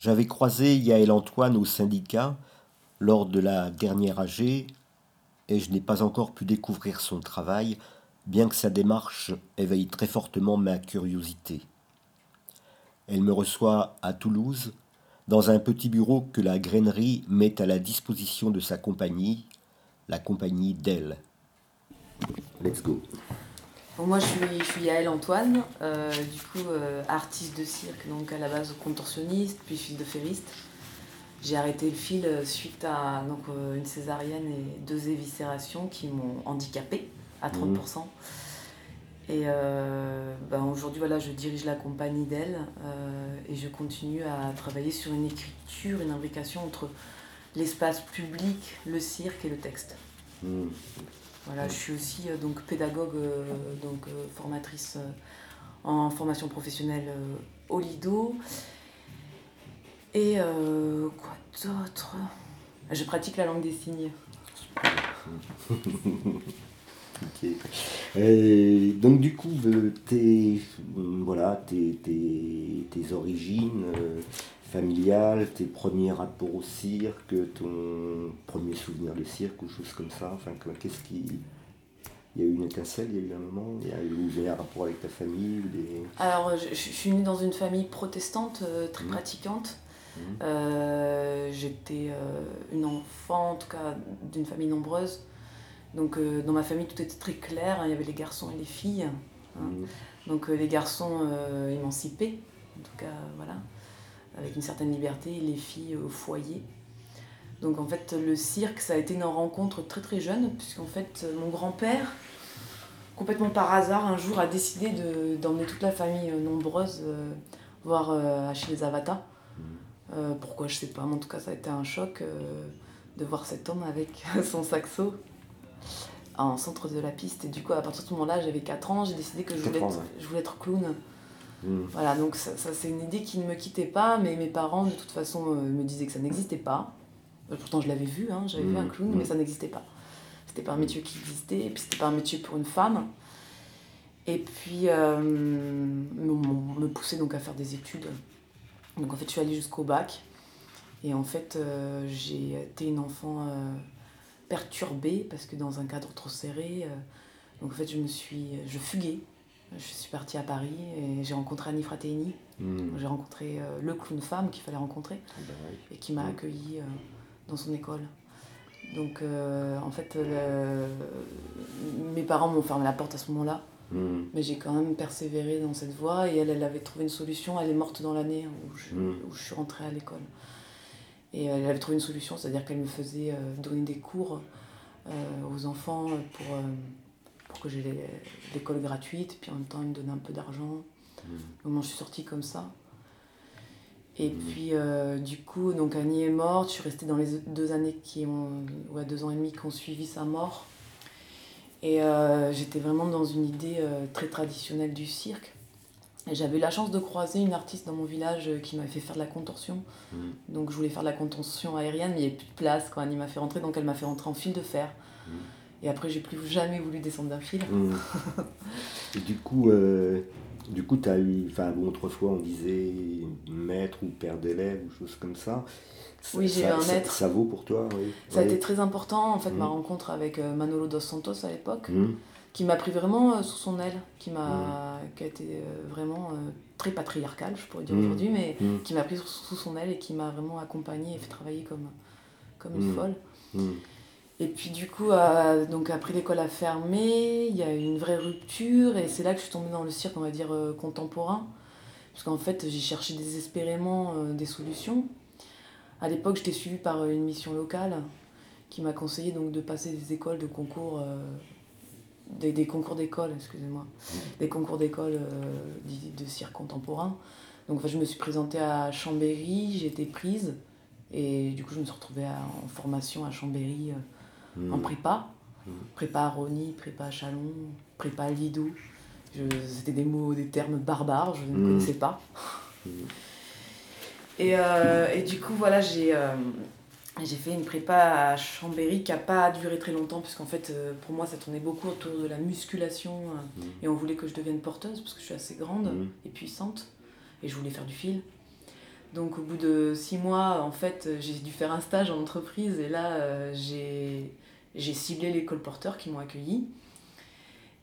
J'avais croisé Yaël Antoine au syndicat lors de la dernière AG et je n'ai pas encore pu découvrir son travail, bien que sa démarche éveille très fortement ma curiosité. Elle me reçoit à Toulouse, dans un petit bureau que la grainerie met à la disposition de sa compagnie, la compagnie d'elle. Let's go. Moi, je suis, je suis Yael Antoine, euh, du coup, euh, artiste de cirque, donc à la base contorsionniste, puis fil de ferriste. J'ai arrêté le fil euh, suite à donc, une césarienne et deux éviscérations qui m'ont handicapé à 30%. Mmh. Et ben aujourd'hui, voilà, je dirige la compagnie d'elle et je continue à travailler sur une écriture, une imbrication entre l'espace public, le cirque et le texte. Mmh. Voilà, je suis aussi euh, donc pédagogue, euh, donc euh, formatrice en formation professionnelle au Lido. Et quoi d'autre? Je pratique la langue des signes. ok. donc du coup, tes, voilà, tes, tes, origines familiales, tes premiers rapports au cirque, ton premier souvenir de cirque ou choses comme ça Enfin, qu'est-ce qui. Il y a eu une étincelle, il y a eu un moment, il y a eu un rapport avec ta famille Alors, je, suis née dans une famille protestante, euh, très mmh. pratiquante. Mmh. Euh, j'étais euh, une enfant, en tout cas, d'une famille nombreuse. Donc, dans ma famille, tout était très clair. Hein. il y avait les garçons et les filles. Hein. Mmh. Donc, les garçons émancipés, en tout cas, voilà avec une certaine liberté, les filles au foyer. Donc en fait, le cirque, ça a été une rencontre très très jeune, puisqu'en fait, mon grand-père, complètement par hasard, un jour a décidé d'emmener toute la famille euh, nombreuse euh, voir euh, Achille Zavata. Euh, pourquoi, je sais pas, mais en tout cas, ça a été un choc de voir cet homme avec son saxo en centre de la piste. Et du coup, à partir de ce moment-là, j'avais 4 ans, j'ai décidé que je voulais, être, je voulais être clown. Mm. Voilà, donc ça, c'est une idée qui ne me quittait pas, mais mes parents de toute façon euh, me disaient que ça n'existait pas. Euh, pourtant je l'avais vu, hein, j'avais vu un mm. clown, mais mm. ça n'existait pas. C'était pas un métier qui existait, et puis c'était pas un métier pour une femme. Et puis euh, me, pousser donc à faire des études. Donc en fait je suis allée jusqu'au bac. Et en fait j'ai été une enfant perturbée parce que dans un cadre trop serré, donc en fait je me suis, je fuguais je suis partie à Paris et j'ai rencontré Annie Frattini. Hmm. J'ai rencontré euh, le clown femme qu'il fallait rencontrer ah bah et qui m'a accueilli euh, dans son école. Donc euh, en fait, mes parents m'ont fermé la porte à ce moment-là. Hmm. Mais j'ai quand même persévéré dans cette voie et elle, elle avait trouvé une solution. Elle est morte dans l'année où, je, hmm. où je suis rentrée à l'école. Et elle avait trouvé une solution, c'est-à-dire qu'elle me faisait donner des cours aux enfants pour pour que j'ai l'école gratuite, puis en même temps, il me donnait un peu d'argent. Mmh. Donc, je suis sortie comme ça. Et mmh. puis, euh, du coup, donc Annie est morte. Je suis restée dans les deux années qui ont, ouais, deux ans et demi qui ont suivi sa mort. Et euh, j'étais vraiment dans une idée euh, très traditionnelle du cirque. J'avais la chance de croiser une artiste dans mon village qui m'avait fait faire de la contorsion. Mmh. Donc je voulais faire de la contorsion aérienne, mais il n'y avait plus de place quand Annie m'a fait rentrer. Donc elle m'a fait rentrer en fil de fer. Et après, j'ai plus jamais voulu descendre d'un fil. Mmh. Et du coup, euh, du coup, as eu, enfin, autrefois, on disait maître ou père d'élève ou choses comme ça. oui, j'ai eu un maître. Ça, vaut pour toi, oui. Ça a été très important, en fait, ma rencontre avec euh, Manolo dos Santos à l'époque. Qui m'a pris vraiment euh, sous son aile, qui, m'a, qui a été vraiment très patriarcal, je pourrais dire aujourd'hui, mais qui m'a pris sous son aile et qui m'a vraiment accompagné et fait travailler comme, comme une folle. Et puis du coup, euh, donc après l'école a fermé, il y a eu une vraie rupture et c'est là que je suis tombée dans le cirque, on va dire, euh, contemporain. Parce qu'en fait, j'ai cherché désespérément euh, des solutions. À l'époque, j'étais suivie par une mission locale qui m'a conseillé donc de passer des écoles de concours, des, des, concours d'école, excusez-moi, des concours d'école de cirque contemporain. Donc enfin, je me suis présentée à Chambéry, j'ai été prise et du coup, je me suis retrouvée en formation à Chambéry en hmm. prépa. Hmm. Prépa à Rony, prépa à Chalon, prépa à Lido. C'était des mots, des termes barbares, je ne hmm. connaissais pas. Et, euh, et, du coup, voilà, j'ai euh, j'ai fait une prépa à Chambéry qui n'a pas duré très longtemps, puisqu'en fait, euh, pour moi, ça tournait beaucoup autour de la musculation. Et on voulait que je devienne porteuse, parce que je suis assez grande et puissante. Et je voulais faire du fil. Donc au bout de six mois, en fait, j'ai dû faire un stage en entreprise et là, euh, j'ai j'ai ciblé les colporteurs qui m'ont accueilli.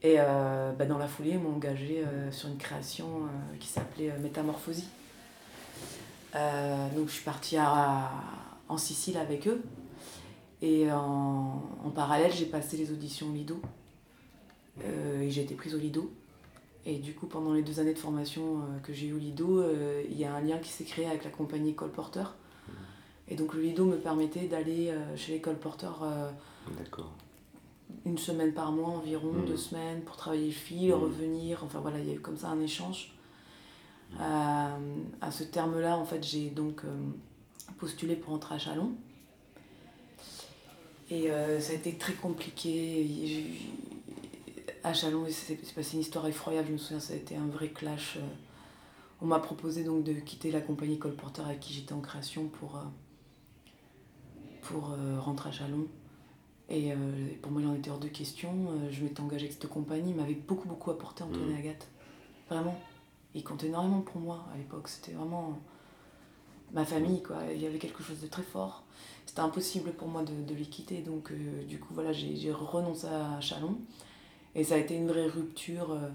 Et euh, bah, dans la foulée, ils m'ont engagé euh, sur une création qui s'appelait Métamorphosie. donc je suis partie à, en Sicile avec eux. Et en, en parallèle, j'ai passé les auditions Lido. et j'ai été prise au Lido. Et du coup, pendant les deux années de formation euh, que j'ai eu au Lido, euh, il y a un lien qui s'est créé avec la compagnie Colporteur. Et donc le Lido me permettait d'aller euh, chez les colporteurs une semaine par mois environ, mmh. deux semaines, pour travailler le fil, mmh. revenir. Enfin voilà, il y a eu comme ça un échange. Mmh. à ce terme-là, en fait, j'ai donc postulé pour entrer à Chalon. Et ça a été très compliqué à Chalon, c'est passé une histoire effroyable, je me souviens, ça a été un vrai clash. Euh. On m'a proposé donc de quitter la compagnie Colporteur avec qui j'étais en création pour, euh, pour euh, rentrer à Chalon. Et pour moi, il en était hors de question. je m'étais engagée avec cette compagnie, il m'avait beaucoup, beaucoup apporté Antoine et mmh. Agathe. Vraiment. Il comptait énormément pour moi à l'époque. C'était vraiment ma famille, quoi. Il y avait quelque chose de très fort. C'était impossible pour moi de, de les quitter. Donc, du coup, voilà, j'ai renoncé à Chalon. Et ça a été une vraie rupture. Euh,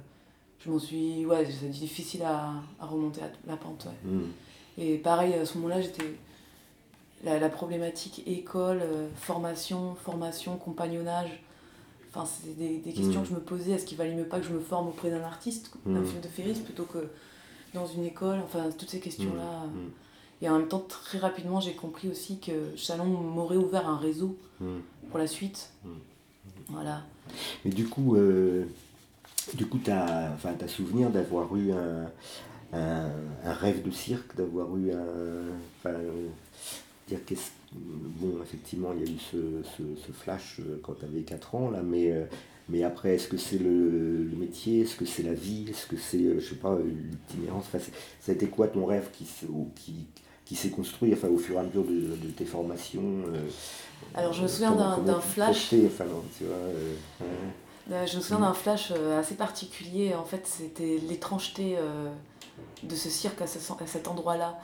je m'en suis. Ouais, c'est difficile à, à, remonter à la pente. Ouais. Hmm. Et pareil, à ce moment-là, j'étais. La, la, problématique école, euh, formation, formation, compagnonnage. Enfin, c'est des, des, questions hmm. que je me posais. Est-ce qu'il valait mieux pas que je me forme auprès d'un artiste, d'un hmm. film de Ferris, plutôt que dans une école? Enfin, toutes ces questions-là. Et en même temps, très rapidement, j'ai compris aussi que Chalon m'aurait ouvert un réseau pour la suite. Voilà. Mais du coup, euh, du coup, tu as, enfin, as souvenir d'avoir eu un, un, rêve de cirque, d'avoir eu un. Enfin, dire bon, effectivement, il y a eu ce, ce, ce flash euh, quand tu avais 4 ans, là, mais, euh, mais après, est-ce que c'est le, le, métier? Est-ce que c'est la vie? Est-ce que c'est, je sais pas, l'itinérance? Enfin, Ça a été quoi ton rêve qui, qui, qui s'est construit enfin, au fur et à mesure de, de tes formations alors je me souviens d'un flash. Enfin, tu vois, euh, euh, je me souviens d'un flash euh, assez particulier. En fait, c'était l'étrangeté de ce cirque à, cet endroit-là.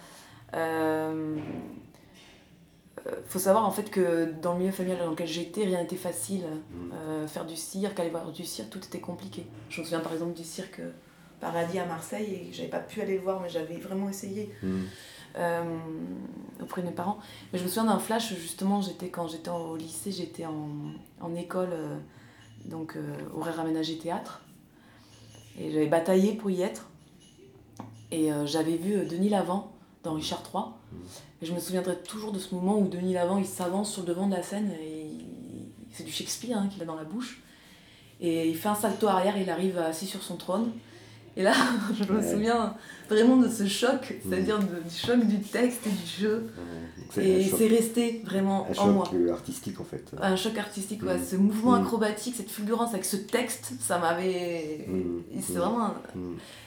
Il faut savoir en fait que dans le milieu familial dans lequel j'étais, rien n'était facile. Mm. faire du cirque, aller voir du cirque, tout était compliqué. Je me souviens par exemple du cirque Paradis à Marseille et j'avais pas pu aller le voir, mais j'avais vraiment essayé. Mm. Euh, auprès de mes parents. Mais je me souviens d'un flash, justement, j'étais quand j'étais au lycée, j'étais en, en, école, euh, donc euh, horaire aménagé théâtre. Et j'avais bataillé pour y être. Et j'avais vu Denis Lavant dans Richard III. Et je me souviendrai toujours de ce moment où Denis Lavant il s'avance sur le devant de la scène et c'est du Shakespeare hein, qu'il a dans la bouche. Et il fait un salto arrière, il arrive assis sur son trône. Et là, je me souviens vraiment de ce choc, c'est-à-dire du choc du texte et du jeu. et c'est resté vraiment un en moi. Un choc artistique en fait. Un choc artistique, ouais. Mm. Ce mouvement mm. acrobatique, cette fulgurance avec ce texte, ça m'avait. Mm. C'est vraiment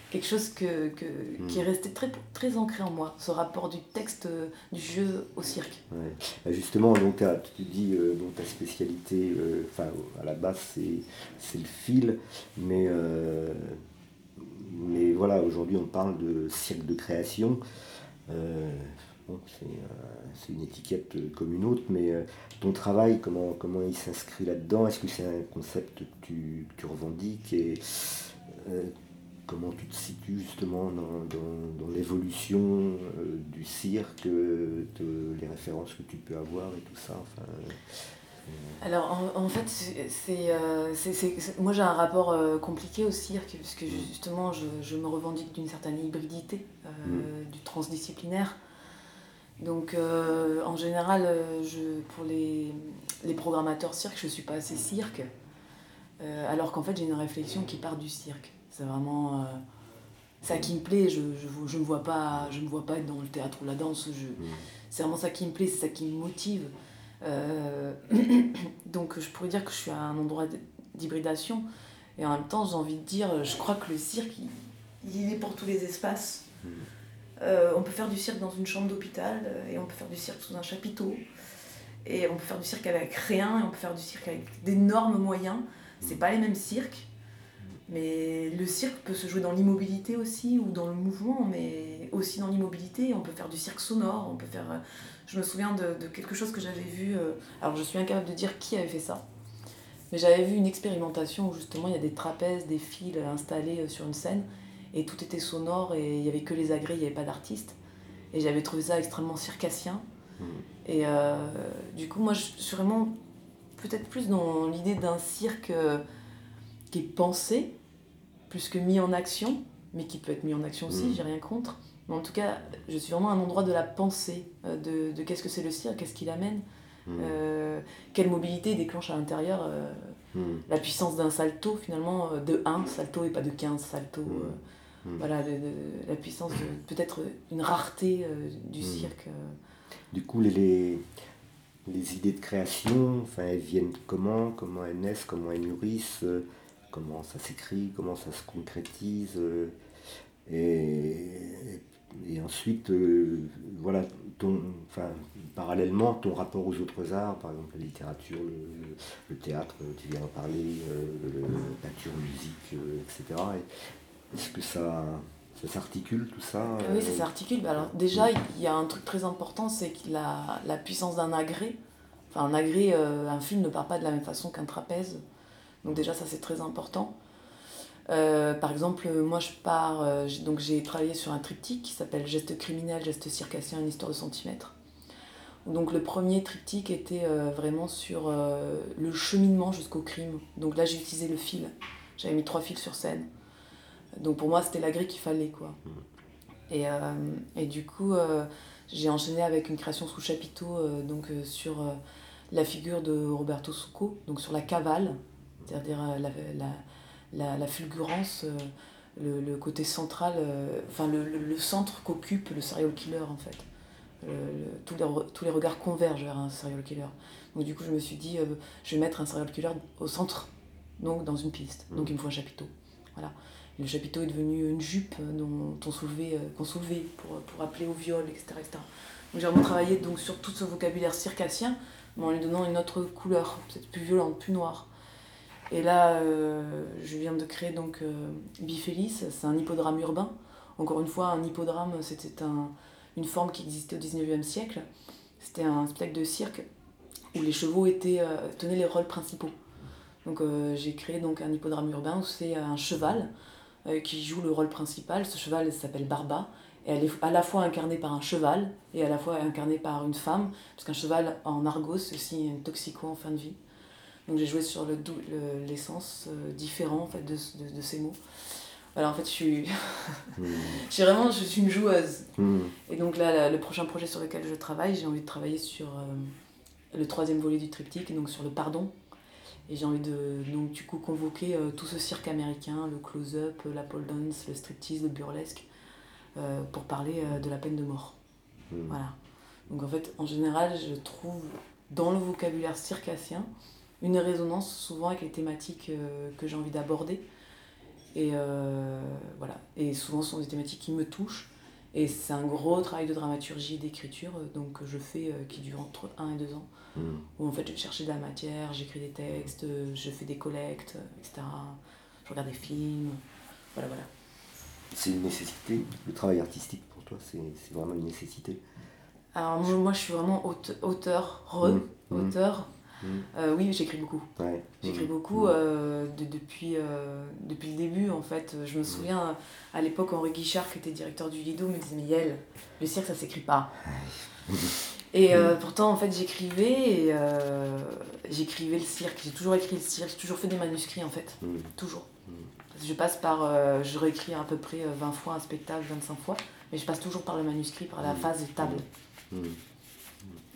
quelque chose que, que qui est resté très, très ancré en moi, ce rapport du texte, du jeu au cirque. Bah, justement, donc, tu dis euh, donc, ta spécialité, euh, enfin à la base c'est le fil, mais. Euh, mais voilà, aujourd'hui on parle de cirque de création. Euh, euh, c'est une étiquette comme une autre, mais euh, ton travail, comment, comment il s'inscrit là-dedans? Est-ce que c'est un concept que tu, tu revendiques? Et comment tu te situes justement dans, dans, l'évolution du cirque, de, les références que tu peux avoir et tout ça? Alors en, fait, euh, c'est, moi j'ai un rapport euh, compliqué au cirque, puisque mm. justement je, me revendique d'une certaine hybridité, euh, mm. du transdisciplinaire. Donc en général, je, pour les, les, programmateurs cirque, je ne suis pas assez cirque, alors qu'en fait j'ai une réflexion qui part du cirque. C'est vraiment ça qui me plaît, je ne je, me vois pas, je me vois pas être dans le théâtre ou la danse, je, mm. c'est vraiment ça qui me plaît, c'est ça qui me motive. Euh, donc je pourrais dire que je suis à un endroit d'hybridation. Et en même temps, j'ai envie de dire, je crois que le cirque, il, est pour tous les espaces. Hmm. Euh, on peut faire du cirque dans une chambre d'hôpital, et on peut faire du cirque sous un chapiteau, et on peut faire du cirque avec rien, et on peut faire du cirque avec d'énormes moyens. C'est pas les mêmes cirques, mais le cirque peut se jouer dans l'immobilité aussi, ou dans le mouvement, mais aussi dans l'immobilité, on peut faire du cirque sonore, on peut faire... Euh, je me souviens de, quelque chose que j'avais vu, euh, alors je suis incapable de dire qui avait fait ça, mais j'avais vu une expérimentation où justement il y a des trapèzes, des fils installés sur une scène, et tout était sonore, et il n'y avait que les agrès, il n'y avait pas d'artistes. Et j'avais trouvé ça extrêmement circassien. Mmh. Et du coup, moi, je suis vraiment peut-être plus dans l'idée d'un cirque qui est pensé, plus que mis en action, mais qui peut être mis en action aussi, mm. j'ai rien contre. Mais en tout cas, je suis vraiment à un endroit de la pensée, euh, de, de qu'est-ce que c'est le cirque, qu'est-ce qu'il amène, mm. euh, quelle mobilité déclenche à l'intérieur, euh, mm. la puissance d'un salto finalement, de 1 salto et pas de 15 salto. Voilà, la puissance de peut-être une rareté du cirque. Du coup, les, les, idées de création, enfin, elles viennent comment Comment elles naissent Comment elles mûrissent comment ça s'écrit, comment ça se concrétise. Et, et, ensuite, euh, voilà, ton, enfin, parallèlement, ton rapport aux autres arts, par exemple la littérature, le, théâtre, tu viens en parler, euh, la peinture, musique, etc. Est-ce que ça, ça s'articule tout ça Oui, ça s'articule. Bah, alors, déjà, il y a un truc très important, c'est la, la puissance d'un agrès. Enfin, un agrès, un film ne part pas de la même façon qu'un trapèze. Donc déjà, ça c'est très important. Euh, par exemple, moi je pars, euh, donc j'ai travaillé sur un triptyque qui s'appelle Geste criminel, geste circassien, une histoire de centimètres. Donc le premier triptyque était euh, vraiment sur le cheminement jusqu'au crime. Donc là j'ai utilisé le fil. J'avais mis trois fils sur scène. Donc pour moi c'était la grille qu'il fallait quoi. Et, et du coup j'ai enchaîné avec une création sous chapiteau donc sur la figure de Roberto Succo, donc sur la cavale c'est-à-dire la, la, la, fulgurance, euh, le, le, côté central, euh, enfin le, le, centre qu'occupe le serial killer en fait. tous, les, tous les regards convergent vers un serial killer. Donc du coup je me suis dit, je vais mettre un serial killer au centre, donc dans une piste. Donc il me faut un chapiteau. Voilà. le chapiteau est devenu une jupe dont on qu'on soulevait pour, pour appeler au viol, etc. etc. Donc j'ai vraiment travaillé donc, sur tout ce vocabulaire circassien, mais en lui donnant une autre couleur, peut-être plus violente, plus noire. Et là, euh, je viens de créer donc euh, Bifélis, c'est un hippodrome urbain. Encore une fois, un hippodrome, c'était un, une forme qui existait au 19e siècle. C'était un spectacle de cirque où les chevaux étaient, euh, tenaient les rôles principaux. Donc j'ai créé donc un hippodrome urbain où c'est un cheval qui joue le rôle principal. Ce cheval s'appelle Barba. Et elle est à la fois incarnée par un cheval et à la fois incarnée par une femme, parce qu'un cheval en argot, c'est aussi un toxico en fin de vie. Donc j'ai joué sur le, l'essence euh, différent en fait, de, de, ces mots. Alors en fait, je suis, hmm. je suis vraiment je suis une joueuse. Hmm. Et donc là, le prochain projet sur lequel je travaille, j'ai envie de travailler sur euh, le troisième volet du triptyque, donc sur le pardon. Et j'ai envie de donc, du coup convoquer euh, tout ce cirque américain, le close-up, la pole dance, le striptease, le burlesque, pour parler de la peine de mort. Hmm. Voilà. Donc en fait, en général, je trouve dans le vocabulaire circassien, une résonance souvent avec les thématiques euh, que j'ai envie d'aborder. Et euh, voilà. Et souvent, ce sont des thématiques qui me touchent. Et c'est un gros travail de dramaturgie et d'écriture euh, donc, que je fais qui dure entre 1 et 2 ans. Hmm. Où en fait, je vais chercher de la matière, j'écris des textes, je fais des collectes, etc. Je regarde des films. Voilà, voilà. C'est une nécessité, le travail artistique pour toi, c'est vraiment une nécessité Alors moi, je suis vraiment auteur, re, hmm. Hmm. auteur. Mm. Euh, oui, j'écris beaucoup. J'écris mm. beaucoup mm. euh, depuis, euh, depuis le début, en fait. Je me souviens, à l'époque, Henri Guichard, qui était directeur du Lido, me disait Mais le cirque, ça s'écrit pas. Et pourtant, en fait, j'écrivais et j'écrivais le cirque. J'ai toujours écrit le cirque, j'ai toujours fait des manuscrits, en fait. Toujours. Je passe par. je réécris à peu près 20 fois un spectacle, 25 fois, mais je passe toujours par le manuscrit, par la phase table.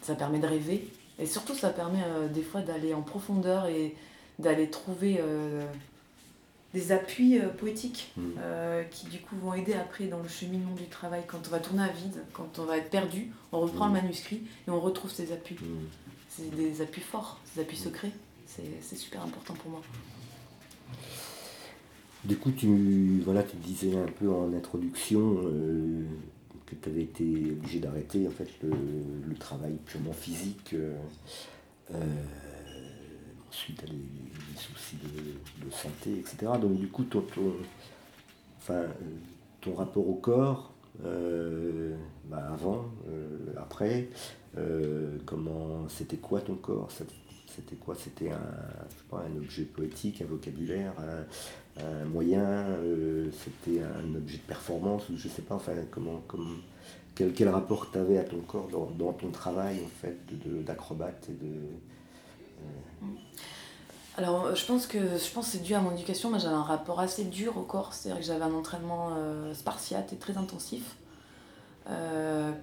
Ça permet de rêver et surtout, ça permet euh, des fois d'aller en profondeur et d'aller trouver euh, des appuis euh, poétiques mm. qui, du coup, vont aider après dans le cheminement du travail. Quand on va tourner à vide, quand on va être perdu, on reprend le mm. manuscrit et on retrouve ces appuis. Mm. C'est des appuis forts, des appuis secrets. C'est super important pour moi. Du coup, tu, voilà, tu disais un peu en introduction que tu avais été obligé d'arrêter en fait le, travail purement physique euh, euh, à des, soucis de, santé, etc. Donc du coup, ton, enfin, ton rapport au corps, bah, avant, après, comment c'était quoi ton corps C'était quoi? C'était un, un objet poétique, un vocabulaire, un, moyen, c'était un objet de performance, ou je sais pas, enfin comment, comment quel, quel rapport tu avais à ton corps dans, ton travail en fait d'acrobate et de. Euh, Alors, euh, je pense que je pense c'est dû à mon éducation. J'avais un rapport assez dur au corps. C'est-à-dire que j'avais un entraînement euh, spartiate et très intensif.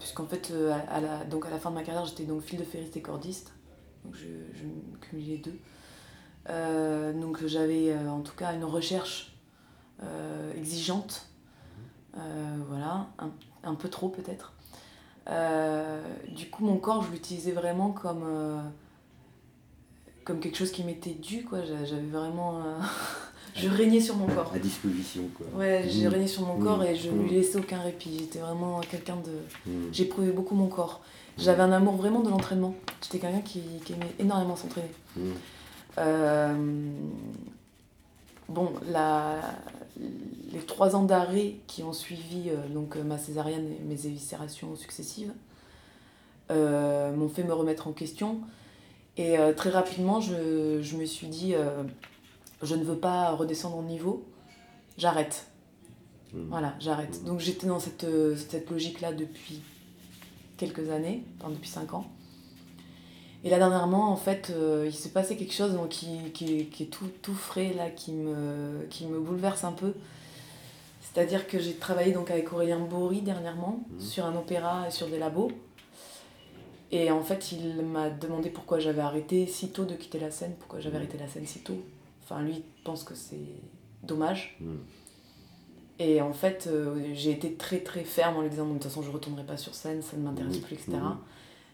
Puisqu'en fait, à, la, donc à la fin de ma carrière, j'étais donc fil de ferriste et cordiste. Donc, je, je cumulais deux. donc, j'avais en tout cas une recherche exigeante. voilà, un, un peu trop peut-être. Euh, du coup, mon corps, je l'utilisais vraiment comme, euh, comme quelque chose qui m'était dû. Quoi. J'avais vraiment. Euh, je régnais sur mon corps. À disposition. Quoi. Ouais, j'ai mmh. régné sur mon corps et je ne mmh. lui laissais aucun répit. J'étais vraiment quelqu'un de. J'éprouvais beaucoup mon corps. J'avais un amour vraiment de l'entraînement. J'étais quelqu'un qui, qui, aimait énormément s'entraîner. bon, la, les trois ans d'arrêt qui ont suivi euh, donc, ma césarienne et mes éviscérations successives euh, m'ont fait me remettre en question. Et euh, très rapidement, je, je, me suis dit, je ne veux pas redescendre en niveau, j'arrête. Mmh. Voilà, j'arrête. Mmh. Donc j'étais dans cette, cette logique-là depuis quelques années, enfin depuis cinq ans. Et là, dernièrement, en fait, il s'est passé quelque chose donc, qui, qui, qui, est tout, tout frais, là, qui me, qui me bouleverse un peu. C'est-à-dire que j'ai travaillé donc avec Aurélien Bory dernièrement mmh. sur un opéra et sur des labos. Et en fait, il m'a demandé pourquoi j'avais arrêté si tôt de quitter la scène, pourquoi j'avais mmh. arrêté la scène si tôt. Enfin, lui pense que c'est dommage. Mmh. Et en fait, euh, j'ai été très très ferme en lui disant de toute façon, je ne retournerai pas sur scène, ça ne m'intéresse plus, etc.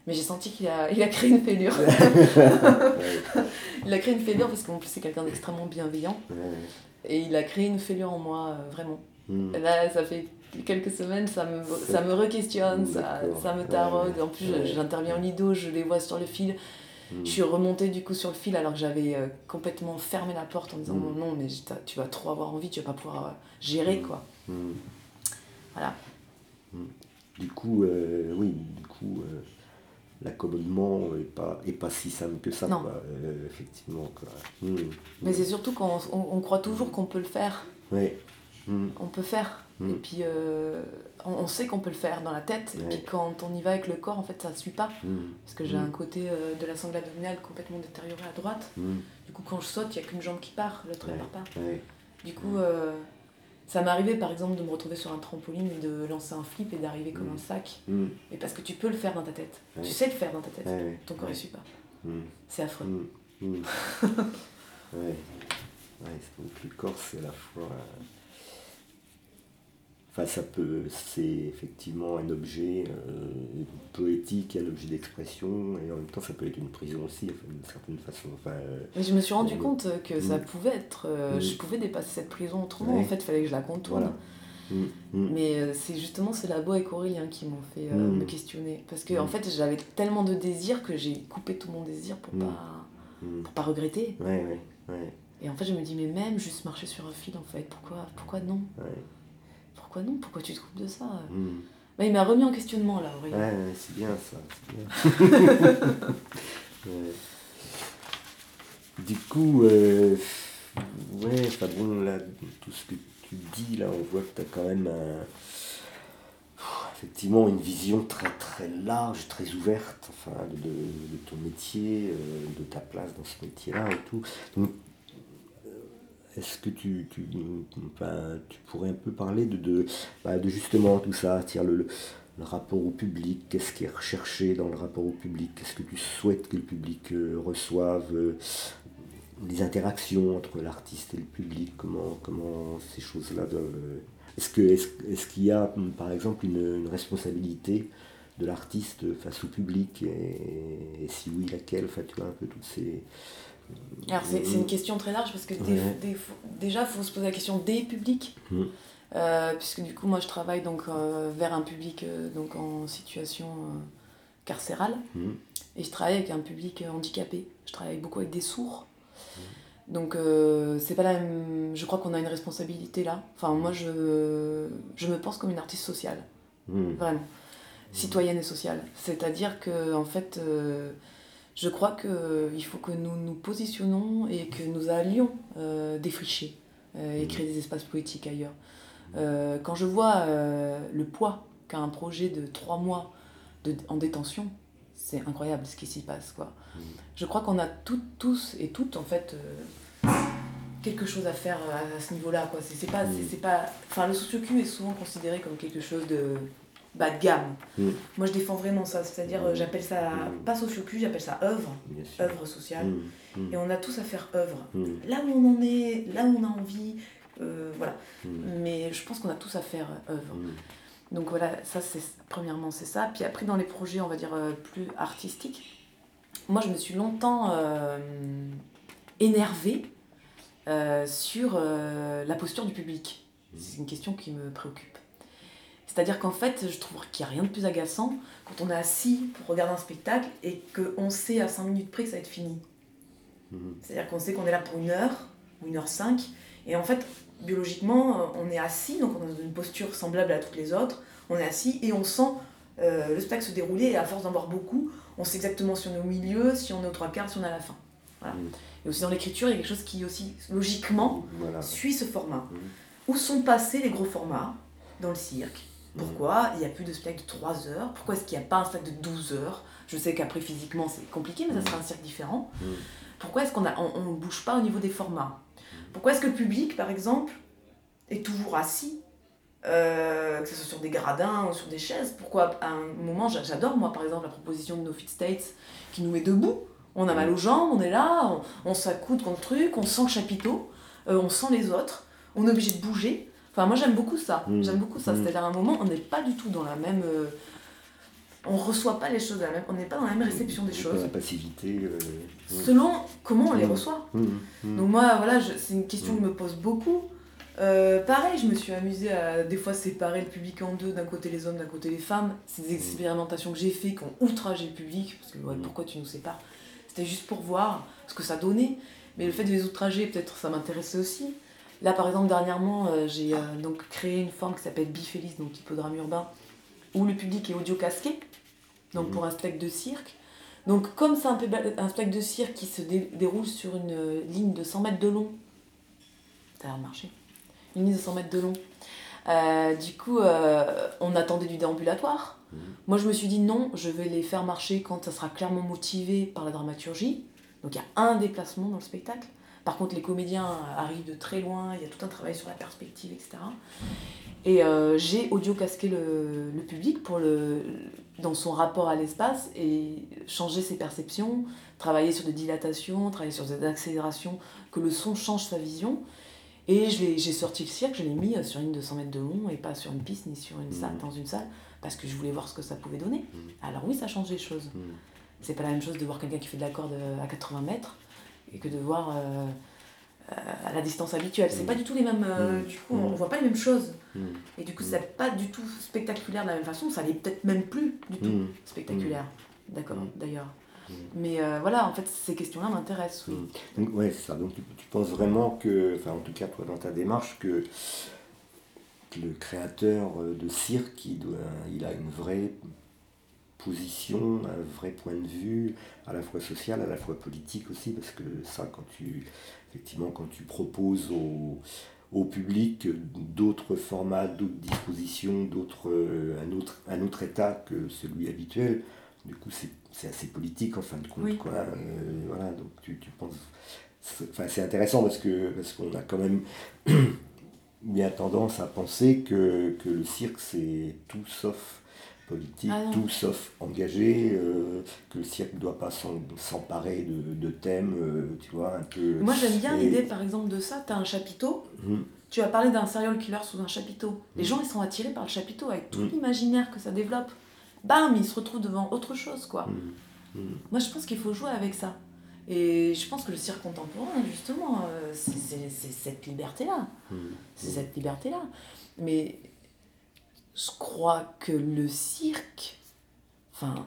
Mais j'ai senti qu'il a, il a créé une fêlure. il a créé une fêlure parce qu'en plus, c'est quelqu'un d'extrêmement bienveillant. Et il a créé une fêlure en moi, euh, vraiment. Hmm. Là, ça fait quelques semaines, ça me, ça me re-questionne, ça, ça me taraude. En plus, j'interviens en lido, je les vois sur le fil. Hmm. Je suis remontée du coup sur le fil alors que j'avais euh, complètement fermé la porte en disant hmm. non, mais tu vas trop avoir envie, tu vas pas pouvoir euh, gérer quoi. Voilà. Du coup, euh, oui, du coup, l'accommodement n'est pas, est pas si simple que ça, quoi, effectivement. Quoi. Mais c'est surtout qu'on on, croit toujours qu'on peut le faire. Oui. Mm. on peut faire. Mm. Et puis, euh, on, sait qu'on peut le faire dans la tête. Et puis, quand on y va avec le corps, en fait, ça ne suit pas. Mm. Parce que j'ai un côté euh, de la sangle abdominale complètement détérioré à droite. Du coup, quand je saute, il n'y a qu'une jambe qui part, l'autre ne part pas. Du coup, euh, ça m'est arrivé, par exemple, de me retrouver sur un trampoline et de lancer un flip et d'arriver comme un sac. Et parce que tu peux le faire dans ta tête. Tu sais le faire dans ta tête. Ton corps ne suit pas. C'est affreux. ouais. Ouais, le corps, c'est la fois ça peut, c'est effectivement un objet euh, poétique, un objet d'expression, et en même temps, ça peut être une prison aussi, d'une certaine façon. Enfin, euh, Mais je me suis rendu compte que ça mm. pouvait être, euh, mm. je pouvais dépasser cette prison autrement. En fait, il fallait que je la contourne. Mm. Mais c'est justement ce labo avec Aurélien qui m'ont fait me questionner. Parce que en fait, j'avais tellement de désirs que j'ai coupé tout mon désir pour pas, pour pas regretter. Ouais, ouais, ouais. Et en fait, je me dis, mais même juste marcher sur un fil, en fait, pourquoi, pourquoi non? Pourquoi non Pourquoi tu te coupes de ça hmm. bah, Il m'a remis en questionnement là, Ouais, c'est bien ça. Bien. Du coup, euh, ouais, enfin bon, là, tout ce que tu dis, là, on voit que tu as quand même effectivement une vision très très large, très ouverte enfin, de, ton métier, euh, de ta place dans ce métier-là et tout. Donc, est-ce que tu, tu, tu, pourrais un peu parler de, de, bah, de justement tout ça, le, le, rapport au public, qu'est-ce qui est recherché dans le rapport au public, qu'est-ce que tu souhaites que le public euh, reçoive, euh, les interactions entre l'artiste et le public, comment, comment ces choses-là doivent... Est-ce qu'il est, est y a par exemple une, responsabilité de l'artiste face au public et, si oui laquelle, enfin tu vois un peu toutes ces alors c'est une question très large parce que déjà il faut se poser la question des publics. Mm. Euh, puisque du coup moi je travaille donc euh, vers un public euh, donc en situation carcérale mm. et je travaille avec un public handicapé. Je travaille beaucoup avec des sourds. Donc c'est pas la même... Je crois qu'on a une responsabilité là. Enfin moi je, je me pense comme une artiste sociale. Vraiment. Citoyenne et sociale. C'est-à-dire que, en fait, je crois qu'il faut que nous nous positionnons et que nous allions euh, défricher et créer des espaces politiques ailleurs. quand je vois le poids qu'a un projet de trois mois en détention, c'est incroyable ce qui s'y passe. Quoi. Je crois qu'on a toutes, tous et toutes, en fait, euh, quelque chose à faire à, ce niveau-là. Le socio est souvent considéré comme quelque chose de bas de gamme. Mm. Moi, je défends vraiment ça. C'est-à-dire, euh, j'appelle ça, pas socio j'appelle ça œuvre, œuvre sociale. Et on a tous à faire œuvre. Là où on en est, là où on a envie, euh, voilà. Mais je pense qu'on a tous à faire œuvre. Donc voilà, ça c'est premièrement c'est ça. Puis après dans les projets on va dire euh, plus artistiques, moi je me suis longtemps euh, énervée euh, sur la posture du public. C'est une question qui me préoccupe. C'est-à-dire qu'en fait, je trouve qu'il n'y a rien de plus agaçant quand on est assis pour regarder un spectacle et qu'on sait à 5 minutes près que ça va être fini. Mhm. C'est-à-dire qu'on sait qu'on est là pour une heure ou une heure cinq, et en fait, biologiquement, euh, on est assis, donc on est dans une posture semblable à toutes les autres. On est assis et on sent euh, le spectacle se dérouler, et à force d'en voir beaucoup, on sait exactement si on est au milieu, si on est aux trois quarts, si on est à la fin. Voilà. Mm. Et aussi dans l'écriture, il y a quelque chose qui aussi, logiquement, suit ce format. Mm. Où sont passés les gros formats dans le cirque? Pourquoi il n'y a plus de spectacle de 3 heures? Pourquoi est-ce qu'il n'y a pas un spectacle de 12 heures? Je sais qu'après, physiquement, c'est compliqué, mais ça sera un cirque différent. Pourquoi est-ce qu'on ne on, bouge pas au niveau des formats? Pourquoi est-ce que le public, par exemple, est toujours assis euh, que ce soit sur des gradins ou sur des chaises? Pourquoi à un moment, j'adore moi par exemple la proposition de No Fit States qui nous met debout. On a mal aux jambes, on est là, on, s'accoude contre le truc, on sent le chapiteau, euh, on sent les autres, on est obligé de bouger. Enfin, moi j'aime beaucoup ça. Mmh. J'aime beaucoup ça. Mmh. C'est-à-dire à un moment, on n'est pas du tout dans la même. Euh, on reçoit pas les choses la même, on n'est pas dans la même réception des choses. La passivité. Euh, Selon comment on les mmh. reçoit. Mmh. Donc moi, voilà, c'est une question que je me pose beaucoup. Euh, pareil, je me suis amusée à des fois séparer le public en deux, d'un côté les hommes, d'un côté les femmes. C'est des expérimentations que j'ai fait qui ont outragé le public, parce que pourquoi tu nous sépares? C'était juste pour voir ce que ça donnait. Mais le fait de les outrager, peut-être ça m'intéressait aussi. Là, par exemple, dernièrement, euh, j'ai donc créé une forme qui s'appelle Bifélis, donc hypodrame urbain, où le public est audio casqué donc mhm. pour un spectacle de cirque. Donc comme c'est un, un spectacle de cirque qui se déroule sur une euh, ligne de 100 mètres de long, ça a marché, une ligne de 100 mètres de long, euh, du coup euh, on attendait du déambulatoire. Mhm. Moi je me suis dit non, je vais les faire marcher quand ça sera clairement motivé par la dramaturgie. Donc il y a un déplacement dans le spectacle. Par contre, les comédiens arrivent de très loin, il y a tout un travail sur la perspective, etc. Et j'ai audio casqué le, le, public pour le, dans son rapport à l'espace et changer ses perceptions, travailler sur des dilatations, travailler sur des accélérations, que le son change sa vision. Et j'ai sorti le cirque, je l'ai mis sur une 200 mètres de long et pas sur une piste ni sur une salle, mmh. dans une salle, parce que je voulais voir ce que ça pouvait donner. Mmh. Alors oui, ça change les choses. Mmh. C'est pas la même chose de voir quelqu'un qui fait de la corde à 80 mètres et que de voir euh, euh, à la distance habituelle. C'est mm. pas du tout les mêmes. Euh, mm. Du coup, on, mm. voit pas les mêmes choses. Et du coup, c'est pas du tout spectaculaire de la même façon. Ça l'est peut-être même plus du tout spectaculaire. D'accord, d'ailleurs. Mais euh, voilà, en fait, ces questions-là m'intéressent, oui. Donc, ouais, c'est ça. Donc, tu, penses vraiment que, enfin, en tout cas, toi, dans ta démarche, que, le créateur de cirque, il, doit, il a une vraie position, un vrai point de vue, à la fois social, à la fois politique aussi, parce que ça, quand tu, effectivement, quand tu proposes au, au public d'autres formats, d'autres dispositions, d'autres, euh, un, autre, un autre état que celui habituel, du coup, c'est assez politique en fin de compte. Quoi. Euh, voilà, donc tu, tu penses. Enfin, c'est intéressant parce que parce qu'on a quand même bien tendance à penser que, que le cirque, c'est tout sauf politique, ah tout sauf engagé, euh, que le cirque ne doit pas s'emparer de, thèmes, euh, tu vois, un peu... Moi j'aime bien l'idée par exemple de ça, tu as un chapiteau, hum. tu as parlé d'un serial killer sous un chapiteau, les hum. gens ils sont attirés par le chapiteau avec tout hum. l'imaginaire que ça développe, bam, ils se retrouvent devant autre chose quoi. Moi je pense qu'il faut jouer avec ça. Et je pense que le cirque contemporain, justement, euh, c'est cette liberté-là. C'est cette liberté-là. Mais je crois que le cirque, enfin,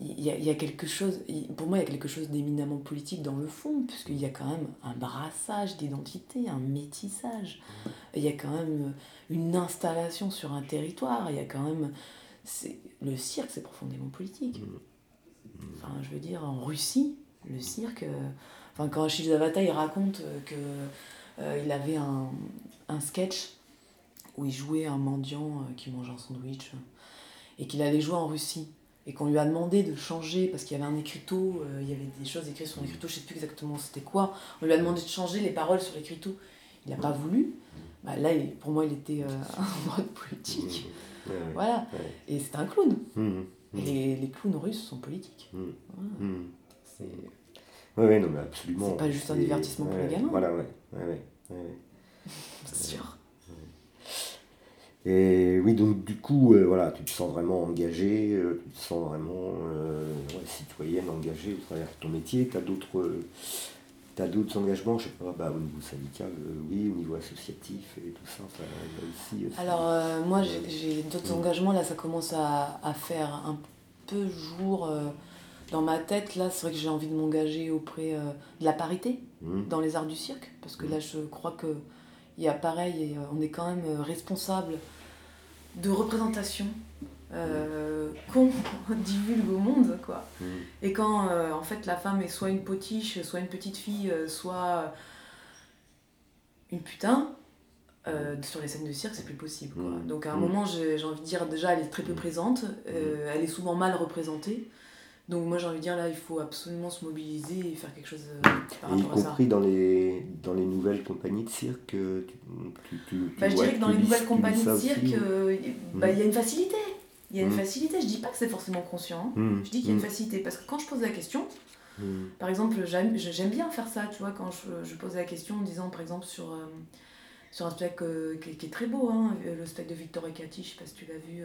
il y, a, il y a quelque chose, pour moi, il y a quelque chose d'éminemment politique dans le fond, puisqu'il y a quand même un brassage d'identité, un métissage. Il y a quand même une installation sur un territoire, il y a quand même. Le cirque, c'est profondément politique. Enfin, je veux dire, en Russie, le cirque. Enfin, quand Achille Zavata il raconte que euh, il avait un, un, sketch où il jouait un mendiant euh, qui mangeait un sandwich et qu'il allait jouer en Russie et qu'on lui a demandé de changer parce qu'il y avait un écriteau, euh, il y avait des choses écrites sur l'écriteau, je sais plus exactement c'était quoi. On lui a demandé de changer les paroles sur l'écriteau. Il n'a pas voulu. Bah, là, pour moi, il était euh, en mode politique. voilà. Et c'est un clown. Mmh, mmh. Et les, clowns russes sont politiques. Mmh. Oui, ouais, non, mais absolument. C'est pas juste un divertissement pour les gamins. Voilà, ouais. ouais, ouais. c'est sûr. Et oui, donc du coup, euh, voilà, tu te sens vraiment engagé, euh, tu te sens vraiment euh, citoyenne, engagée au travers de ton métier. Tu as d'autres as d'autres engagements, je sais pas, bah, au niveau syndical, oui, au niveau associatif et tout ça, aussi, Alors moi j'ai d'autres engagements, là ça commence à, à, faire un peu jour dans ma tête, là c'est vrai que j'ai envie de m'engager auprès de la parité mmh. dans les arts du cirque, parce que mmh. là je crois que il y a pareil, et, on est quand même responsable de représentation euh, qu'on divulgue au monde quoi mm. et quand euh, en fait la femme est soit une potiche soit une petite fille euh, soit une putain sur les scènes de cirque c'est plus possible quoi. Mm. donc à un mm. moment j'ai envie de dire déjà elle est très peu présente elle est souvent mal représentée donc moi j'ai envie de dire là il faut absolument se mobiliser et faire quelque chose euh, par rapport y compris dans les dans les nouvelles compagnies de cirque euh, tu, tu, bah, je dirais que dans les nouvelles compagnies de cirque euh, bah, il y a une facilité. Il y a une mm. facilité. Je dis pas que c'est forcément conscient hein. je dis qu'il y a une facilité. Parce que quand je pose la question par exemple j'aime bien faire ça tu vois quand je, je, pose la question en disant par exemple sur sur un spectacle qui, qui, est très beau hein, le spectacle de Victor Ekati je sais pas si tu l'as vu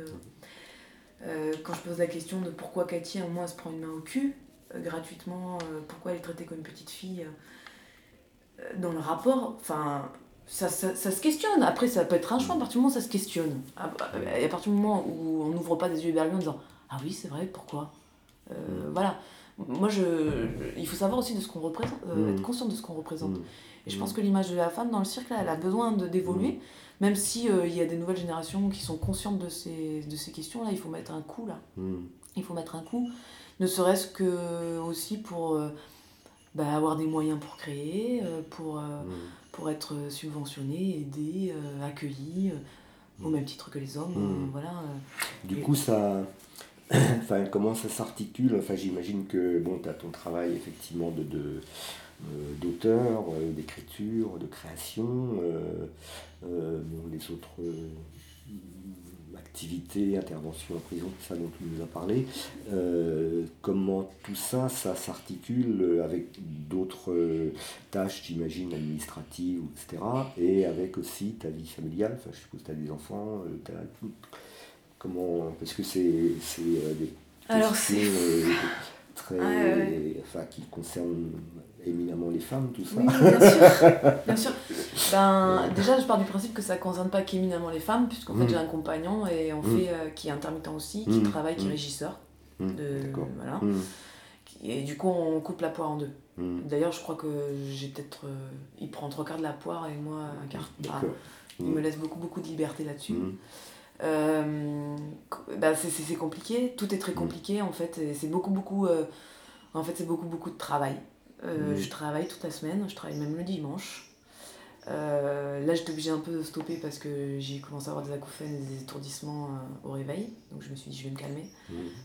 euh, quand je pose la question de pourquoi Cathy, à un moment, elle se prend une main au cul, euh, gratuitement, euh, pourquoi elle est traitée comme une petite fille, dans le rapport, enfin, ça, ça, ça, se questionne. Après, ça peut être un choix, à partir du moment où ça se questionne. À, à partir du moment où on n'ouvre pas des yeux vers lui en disant Ah oui, c'est vrai, pourquoi? Voilà. Moi, je, il faut savoir aussi de ce qu'on représente, être conscient de ce qu'on représente. Et je pense que l'image de la femme dans le cirque, là, elle a besoin d'évoluer même si euh, il y a des nouvelles générations qui sont conscientes de ces, de ces questions là il faut mettre un coup là hmm. il faut mettre un coup ne serait-ce que aussi pour euh, bah, avoir des moyens pour créer euh, pour, hmm. pour être subventionné aidé accueilli au hmm. même titre que les hommes voilà du coup ça enfin comment ça s'articule? Enfin j'imagine que bon tu as ton travail effectivement de, de d'auteur, d'écriture, de création, euh, les autres euh, activités, interventions en prison, tout ça dont tu nous as parlé. Euh, comment tout ça, ça s'articule avec d'autres tâches, j'imagine, administratives, etc. Et avec aussi ta vie familiale, enfin, je suppose que tu as des enfants, comment, parce que c'est des Alors, c'est très, enfin, qui concernent éminemment les femmes, tout ça. Oui, bien sûr. bien sûr. Ben, déjà, je pars du principe que ça ne concerne pas qu'éminemment les femmes, puisqu'en fait, mm. j'ai un compagnon et on mm. fait, euh, qui est intermittent aussi, qui mm. travaille, qui est régisseur. De, voilà. Et du coup, on coupe la poire en deux. D'ailleurs, je crois que j'ai peut-être. Euh, il prend trois quarts de la poire et moi un quart. Ah, il me laisse beaucoup, beaucoup de liberté là-dessus. Euh, ben, c'est compliqué, tout est très compliqué en fait, c'est beaucoup, beaucoup. en fait, c'est beaucoup, beaucoup de travail. Euh, je travaille toute la semaine, je travaille même le dimanche. Euh, là, j'étais obligée un peu de stopper parce que j'ai commencé à avoir des acouphènes et des étourdissements euh, au réveil. Donc, je me suis dit, je vais me calmer.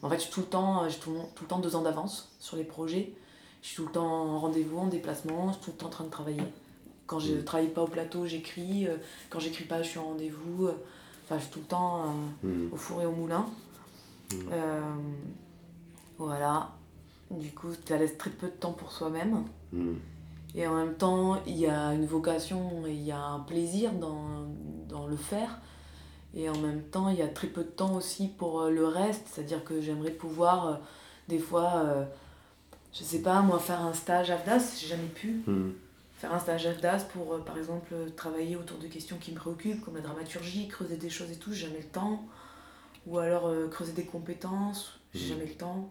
En fait, je suis tout le temps, j'ai tout, tout, le temps deux ans d'avance sur les projets. Je suis tout le temps en rendez-vous, en déplacement, je suis tout le temps en train de travailler. Quand je ne travaille pas au plateau, j'écris. Quand j'écris pas, je suis en rendez-vous. Enfin, je suis tout le temps au four et au moulin. voilà. Du coup, ça laisse très peu de temps pour soi-même. Hmm. Et en même temps, il y a une vocation et il y a un plaisir dans, dans, le faire. Et en même temps, il y a très peu de temps aussi pour euh, le reste. C'est-à-dire que j'aimerais pouvoir, euh, des fois, euh, je sais pas, moi, faire un stage AFDAS, j'ai jamais pu. Hmm. Faire un stage AFDAS pour, par exemple, travailler autour de questions qui me préoccupent, comme la dramaturgie, creuser des choses et tout, j'ai jamais le temps. Ou alors creuser des compétences, j'ai hmm. jamais le temps.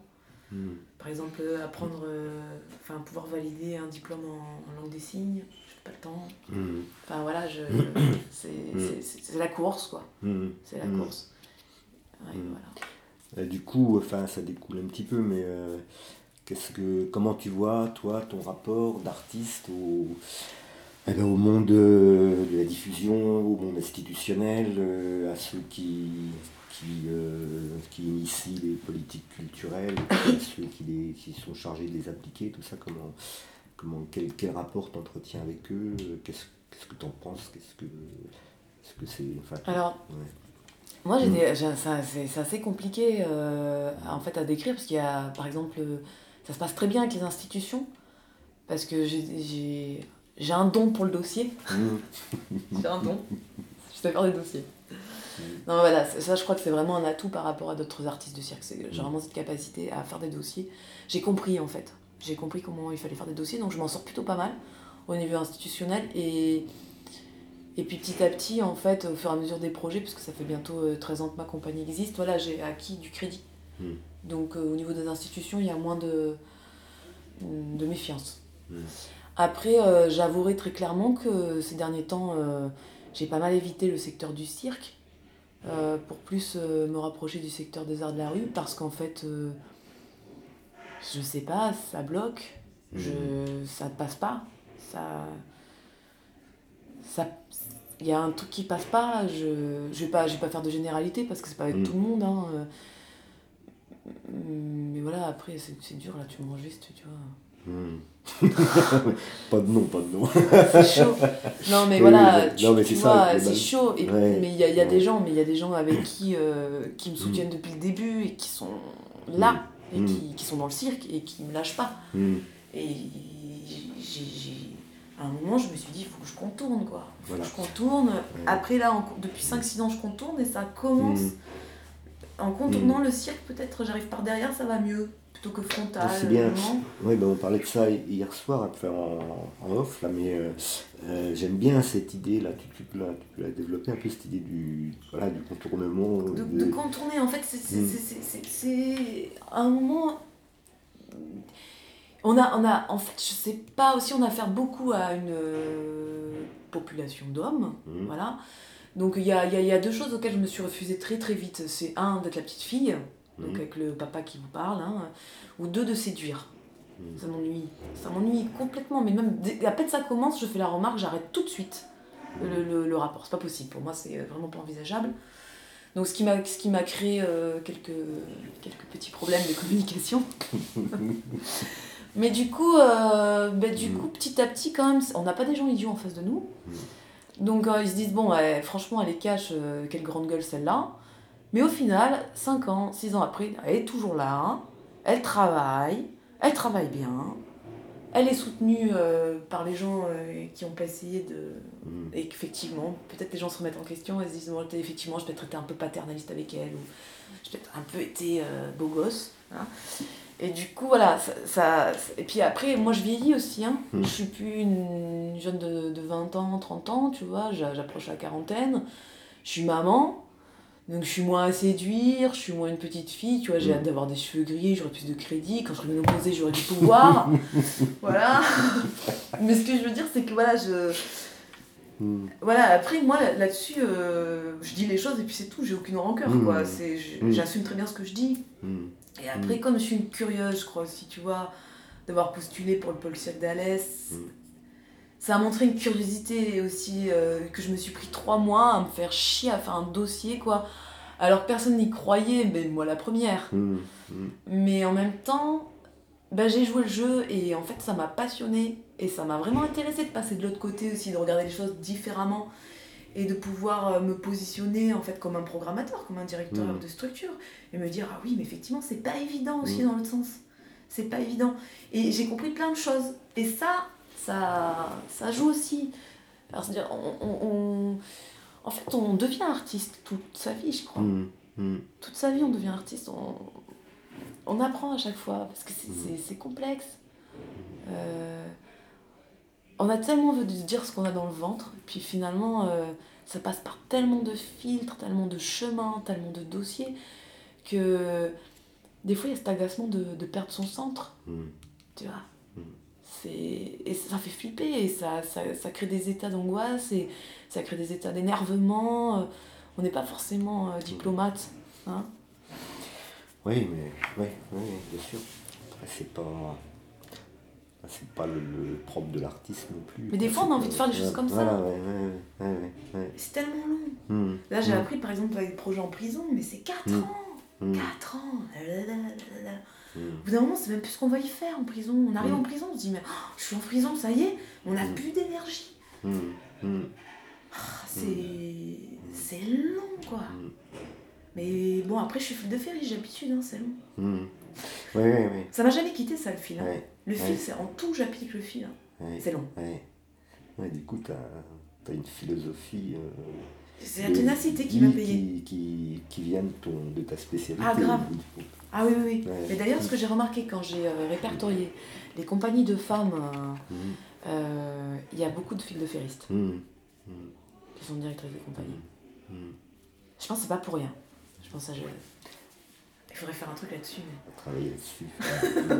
Hmm. Par exemple, apprendre, euh, enfin, pouvoir valider un diplôme en, langue des signes, j'ai pas le temps. Hmm. Enfin voilà, je, c'est, la course quoi. C'est la course. voilà. du coup, enfin, ça découle un petit peu, mais qu'est-ce que, comment tu vois, toi, ton rapport d'artiste au, eh ben, au monde de la diffusion, au monde institutionnel, à ceux qui qui, euh, qui initient les politiques culturelles, ceux qui, les, qui sont chargés de les appliquer, tout ça, comment, comment, quel, quel rapport t'entretiens avec eux Qu'est-ce que tu en penses Qu'est-ce que c'est -ce c'est enfin, Alors, moi, mm. c'est assez compliqué euh, en fait, à décrire, parce qu'il y a, par exemple, ça se passe très bien avec les institutions, parce que j'ai un don pour le dossier. Mm. j'ai un don. Je sais faire des dossiers. Non, voilà, ça, je crois que c'est vraiment un atout par rapport à d'autres artistes de cirque. J'ai vraiment cette capacité à faire des dossiers. J'ai compris, en fait. J'ai compris comment il fallait faire des dossiers, donc je m'en sors plutôt pas mal au niveau institutionnel. Et, et puis petit à petit, en fait, au fur et à mesure des projets, puisque ça fait bientôt 13 euh, ans que ma compagnie existe, voilà, j'ai acquis du crédit. Hmm. Donc euh, au niveau des institutions, il y a moins de, de méfiance. Hmm. Après, euh, j'avouerai très clairement que ces derniers temps, j'ai pas mal évité le secteur du cirque euh, pour plus euh, me rapprocher du secteur des arts de la rue parce qu'en fait, euh, je sais pas, ça bloque, je, mhm. ça ne passe pas, ça. ça il y a un truc qui passe pas, je je vais pas, je vais pas faire de généralité parce que c'est pas avec mhm. tout le monde. Hein, mais voilà, après, c'est dur là, tu manges juste, tu vois. pas de nom, pas de nom. c'est chaud. Non, mais voilà, tu, vois, c'est chaud. Et, Mais il y a, y a des gens, mais il y a des gens avec qui, euh, qui me soutiennent hmm. depuis le début et qui sont là, hmm. et qui, qui, sont dans le cirque et qui me lâchent pas. Et j'ai, à un moment, je me suis dit, il faut que je contourne, quoi. Il faut que je contourne. Après, là, depuis 5-6 ans, je contourne et ça commence. En contournant le cirque, peut-être, j'arrive par derrière, ça va mieux que frontal. C'est bien. Oui, ben on parlait de ça hier soir, en, en off, là, mais euh, euh, j'aime bien cette idée, là, tu, tu, peux la, tu, un peu, cette idée du, voilà, du contournement. De, contourner, en fait, c'est mm. à un moment. On a, on a, en fait, je sais pas aussi, on a affaire beaucoup à une euh, population d'hommes, mm. voilà. Donc il y a, y, a, y a deux choses auxquelles je me suis refusée très très vite. C'est un, d'être la petite fille, donc mhm. avec le papa qui vous parle, hein, ou deux de séduire. Mhm. Ça m'ennuie. Ça m'ennuie complètement. Mais même à peine ça commence, je fais la remarque, j'arrête tout de suite le, le, le rapport. C'est pas possible. Pour moi, c'est vraiment pas envisageable. Donc ce qui m'a ce qui m'a créé euh, quelques quelques petits problèmes de communication. Mais du coup, euh, ben, du mhm. coup, petit à petit, quand même, on n'a pas des gens idiots en face de nous. Donc euh, ils se disent, bon, franchement, elle est cache, quelle grande gueule celle-là. Mais au final, 5 ans, 6 ans après, elle est toujours là, elle travaille, elle travaille bien, elle est soutenue euh, par les gens euh, qui ont pas essayé de. Mm. Et qu'effectivement, peut-être les gens se remettent en question et se disent effectivement, j'ai peut-être été un peu paternaliste avec elle, ou j'ai peut-être un peu été euh, beau gosse. Hein. Et du coup, voilà, ça, Et puis après, moi je vieillis aussi, hein. Mm. Je suis plus une jeune de, de 20 ans, 30 ans, tu vois, j'approche la quarantaine, je suis maman. Donc je suis moins à séduire, je suis moins une petite fille, tu vois, j'ai mm. hâte d'avoir des cheveux gris, j'aurai plus de crédit, quand je serai opposée, j'aurai du pouvoir. voilà. Mais ce que je veux dire, c'est que voilà, je. Mm. Voilà, après, moi là-dessus, euh, je dis les choses et puis c'est tout, j'ai aucune rancœur, mm. quoi. J'assume très bien ce que je dis. Et après, comme je suis une curieuse, je crois aussi, tu vois, d'avoir postulé pour le pôle cirque d'Alès, ça a montré une curiosité aussi euh, que je me suis pris trois mois à me faire chier à faire un dossier quoi. Alors que personne n'y croyait mais moi la première. Mmh, mmh. mais en même temps bah, j'ai joué le jeu et en fait ça m'a passionné. Et ça m'a vraiment intéressé de passer de l'autre côté aussi de regarder les choses différemment et de pouvoir euh, me positionner en fait comme un programmateur comme un directeur mmh. de structure et me dire ah oui mais effectivement c'est pas évident aussi dans l'autre sens. C'est pas évident. Et j'ai compris plein de choses. Et ça ça, ça joue aussi. dire on, en fait, on devient artiste toute sa vie, je crois. Mmh, mmh. Toute sa vie, on devient artiste. On, apprend à chaque fois, parce que c'est mmh. complexe. Euh, on a tellement envie de dire ce qu'on a dans le ventre, puis finalement, euh, ça passe par tellement de filtres, tellement de chemins, tellement de dossiers, que des fois, il y a cet agacement de, de perdre son centre, Mm. tu vois. Et ça fait flipper, et ça, ça, ça crée des états d'angoisse, et ça crée des états d'énervement. Euh, On n'est pas forcément euh, diplomate. Hein Oui, mais oui, oui, bien sûr. C'est pas. C'est pas le, le propre de l'artiste non plus. Mais des fois, on a envie de faire des choses comme ça. Voilà, ouais, ouais, ouais, ouais, ouais. C'est tellement long. Mm. Là, j'ai Mm. appris, par exemple, avec des projets en prison, mais c'est 4 Mm. ans Mm. 4 ans Mm. Au bout d'un moment, c'est même plus ce qu'on va y faire en prison. On arrive Mm. en prison, on se dit, mais oh, je suis en prison, ça y est, on n'a Mm. plus d'énergie. Ah, c'est c'est long, quoi. Mais bon, après, je suis fil de ferry, j'ai l'habitude, hein, c'est long. Mm. Ouais, ouais, ouais. Ça m'a jamais quitté, ça, le fil. hein. Le fil, c'est en tout, j'applique le fil. hein. C'est long. ouais. Ouais, du coup, t'as as une philosophie. euh, C'est la ténacité qui m'a payé. Qui, qui, qui vient de, ton, de ta spécialité. Ah, grave. Ah oui, oui, oui. Ouais. Mais d'ailleurs, ce que j'ai remarqué quand j'ai euh, répertorié les compagnies de femmes, euh, Mm. euh, il y a beaucoup de fils de ferristes Mm. qui sont directrices de compagnie. Mm. Je pense que c'est pas pour rien. Je pense que ça, je... Il faudrait faire un truc là-dessus. mais- travailler là-dessus,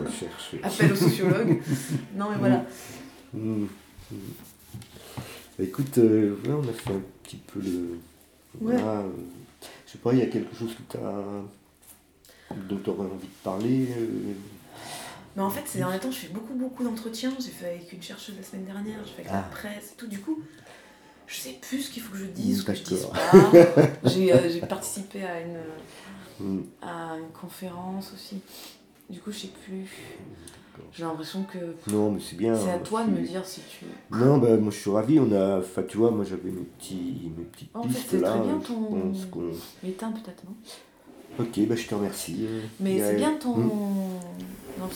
recherche. Appel au sociologue. non, mais voilà. Écoute, euh, ouais, on a fait un petit peu le. Voilà, euh, je sais pas, il y a quelque chose que t'as dont tu aurais envie de parler euh, Mais en fait, ces derniers temps, je fais beaucoup, beaucoup d'entretiens. J'ai fait avec une chercheuse la semaine dernière, j'ai fait avec la Ah. presse et tout. Du coup, je sais plus ce qu'il faut que je dise, ce que je dise pas. J'ai participé à une, mm, à une conférence aussi. Du coup, je sais plus. J'ai l'impression que Non, mais c'est bien. c'est à hein, toi de me dire si tu. Non, bah, moi je suis ravi. On a, enfin, tu vois, moi j'avais mes, petits, mes petites En fait, pistes c'est là. très bien ton- L'éteint peut-être, non? Ok, bah, je te remercie. euh, Mais c'est bien ton. Mm. Non,